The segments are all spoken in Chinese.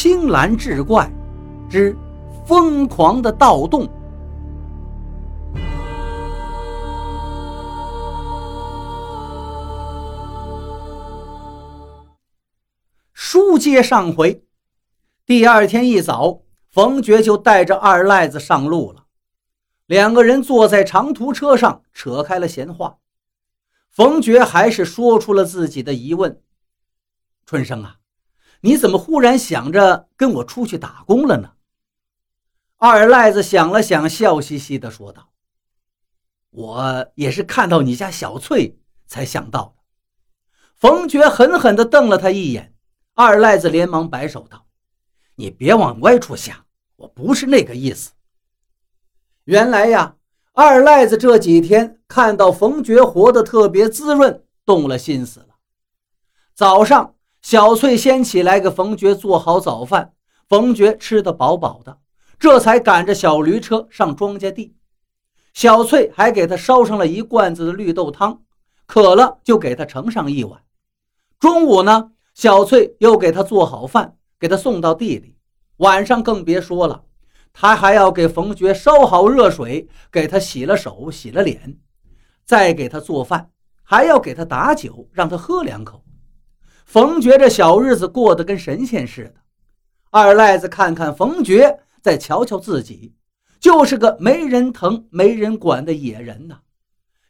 青蓝志怪之疯狂的盗洞。书接上回，第二天一早，冯觉就带着二赖子上路了。两个人坐在长途车上，扯开了闲话。冯觉还是说出了自己的疑问：“春生啊。”你怎么忽然想着跟我出去打工了呢？二赖子想了想，笑嘻嘻地说道：“我也是看到你家小翠才想到的。”冯觉狠狠地瞪了他一眼，二赖子连忙摆手道：“你别往歪处想，我不是那个意思。”原来呀，二赖子这几天看到冯觉活得特别滋润，动了心思了。早上。小翠先起来给冯觉做好早饭，冯觉吃得饱饱的，这才赶着小驴车上庄稼地。小翠还给他烧上了一罐子的绿豆汤，渴了就给他盛上一碗。中午呢，小翠又给他做好饭，给他送到地里。晚上更别说了，他还要给冯觉烧好热水，给他洗了手、洗了脸，再给他做饭，还要给他打酒，让他喝两口。冯觉这小日子过得跟神仙似的，二赖子看看冯觉，再瞧瞧自己，就是个没人疼、没人管的野人呐。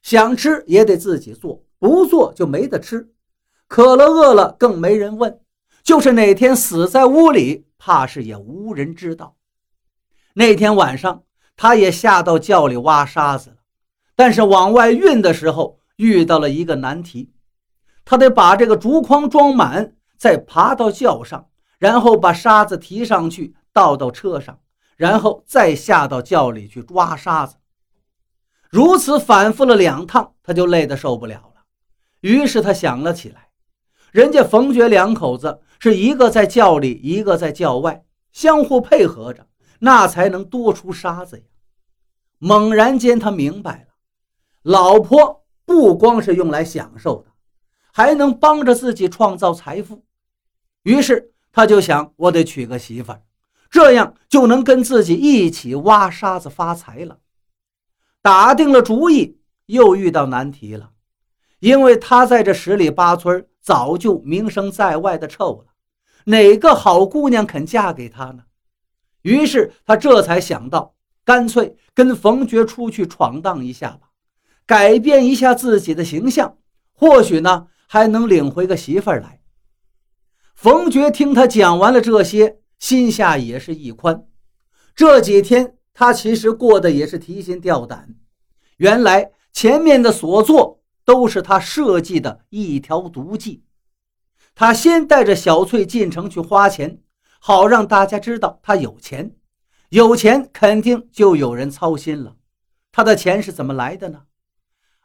想吃也得自己做，不做就没得吃。渴了、饿了更没人问，就是哪天死在屋里，怕是也无人知道。那天晚上，他也下到窖里挖沙子了，但是往外运的时候遇到了一个难题。他得把这个竹筐装满，再爬到轿上，然后把沙子提上去倒到车上，然后再下到窖里去抓沙子。如此反复了两趟，他就累得受不了了。于是他想了起来：人家冯觉两口子是一个在窖里，一个在窖外，相互配合着，那才能多出沙子呀。猛然间，他明白了，老婆不光是用来享受的。还能帮着自己创造财富，于是他就想：我得娶个媳妇儿，这样就能跟自己一起挖沙子发财了。打定了主意，又遇到难题了，因为他在这十里八村早就名声在外的臭了，哪个好姑娘肯嫁给他呢？于是他这才想到，干脆跟冯觉出去闯荡一下吧，改变一下自己的形象，或许呢。还能领回个媳妇儿来。冯觉听他讲完了这些，心下也是一宽。这几天他其实过得也是提心吊胆。原来前面的所做都是他设计的一条毒计。他先带着小翠进城去花钱，好让大家知道他有钱。有钱肯定就有人操心了。他的钱是怎么来的呢？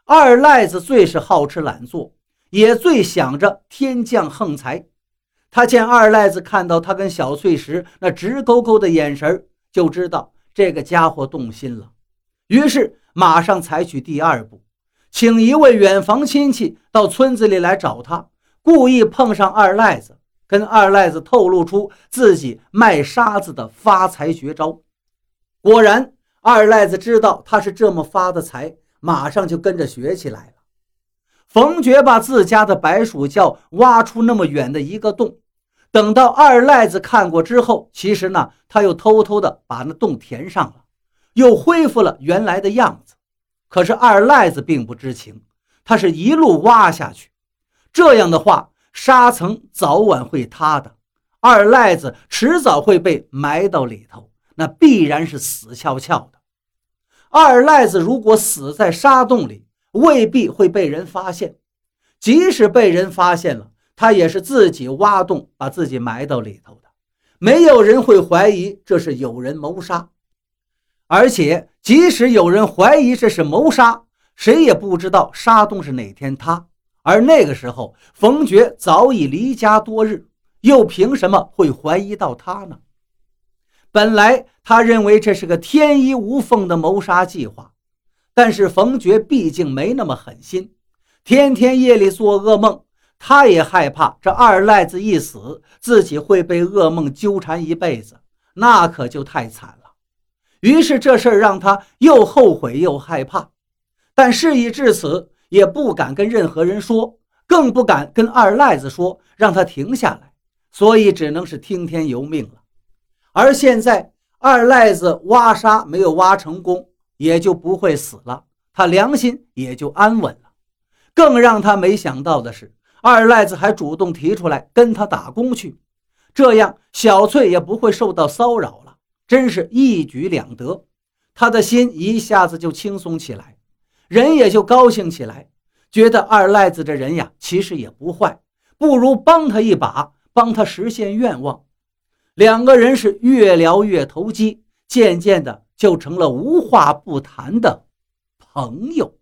二赖子最是好吃懒做。也最想着天降横财，他见二赖子看到他跟小翠时那直勾勾的眼神，就知道这个家伙动心了。于是马上采取第二步，请一位远房亲戚到村子里来找他，故意碰上二赖子，跟二赖子透露出自己卖沙子的发财绝招。果然，二赖子知道他是这么发的财，马上就跟着学起来了。冯觉把自家的白鼠窖挖出那么远的一个洞，等到二赖子看过之后，其实呢，他又偷偷的把那洞填上了，又恢复了原来的样子。可是二赖子并不知情，他是一路挖下去，这样的话，沙层早晚会塌的，二赖子迟早会被埋到里头，那必然是死翘翘的。二赖子如果死在沙洞里，未必会被人发现，即使被人发现了，他也是自己挖洞把自己埋到里头的，没有人会怀疑这是有人谋杀。而且，即使有人怀疑这是谋杀，谁也不知道沙洞是哪天塌。而那个时候，冯觉早已离家多日，又凭什么会怀疑到他呢？本来他认为这是个天衣无缝的谋杀计划。但是冯觉毕竟没那么狠心，天天夜里做噩梦，他也害怕这二赖子一死，自己会被噩梦纠缠一辈子，那可就太惨了。于是这事儿让他又后悔又害怕，但事已至此，也不敢跟任何人说，更不敢跟二赖子说，让他停下来，所以只能是听天由命了。而现在二赖子挖沙没有挖成功，也就不会死了，他良心也就安稳了。更让他没想到的是，二赖子还主动提出来跟他打工去，这样小翠也不会受到骚扰了。真是一举两得，他的心一下子就轻松起来，人也就高兴起来，觉得二赖子这人呀，其实也不坏，不如帮他一把，帮他实现愿望。两个人是越聊越投机，渐渐的就成了无话不谈的朋友。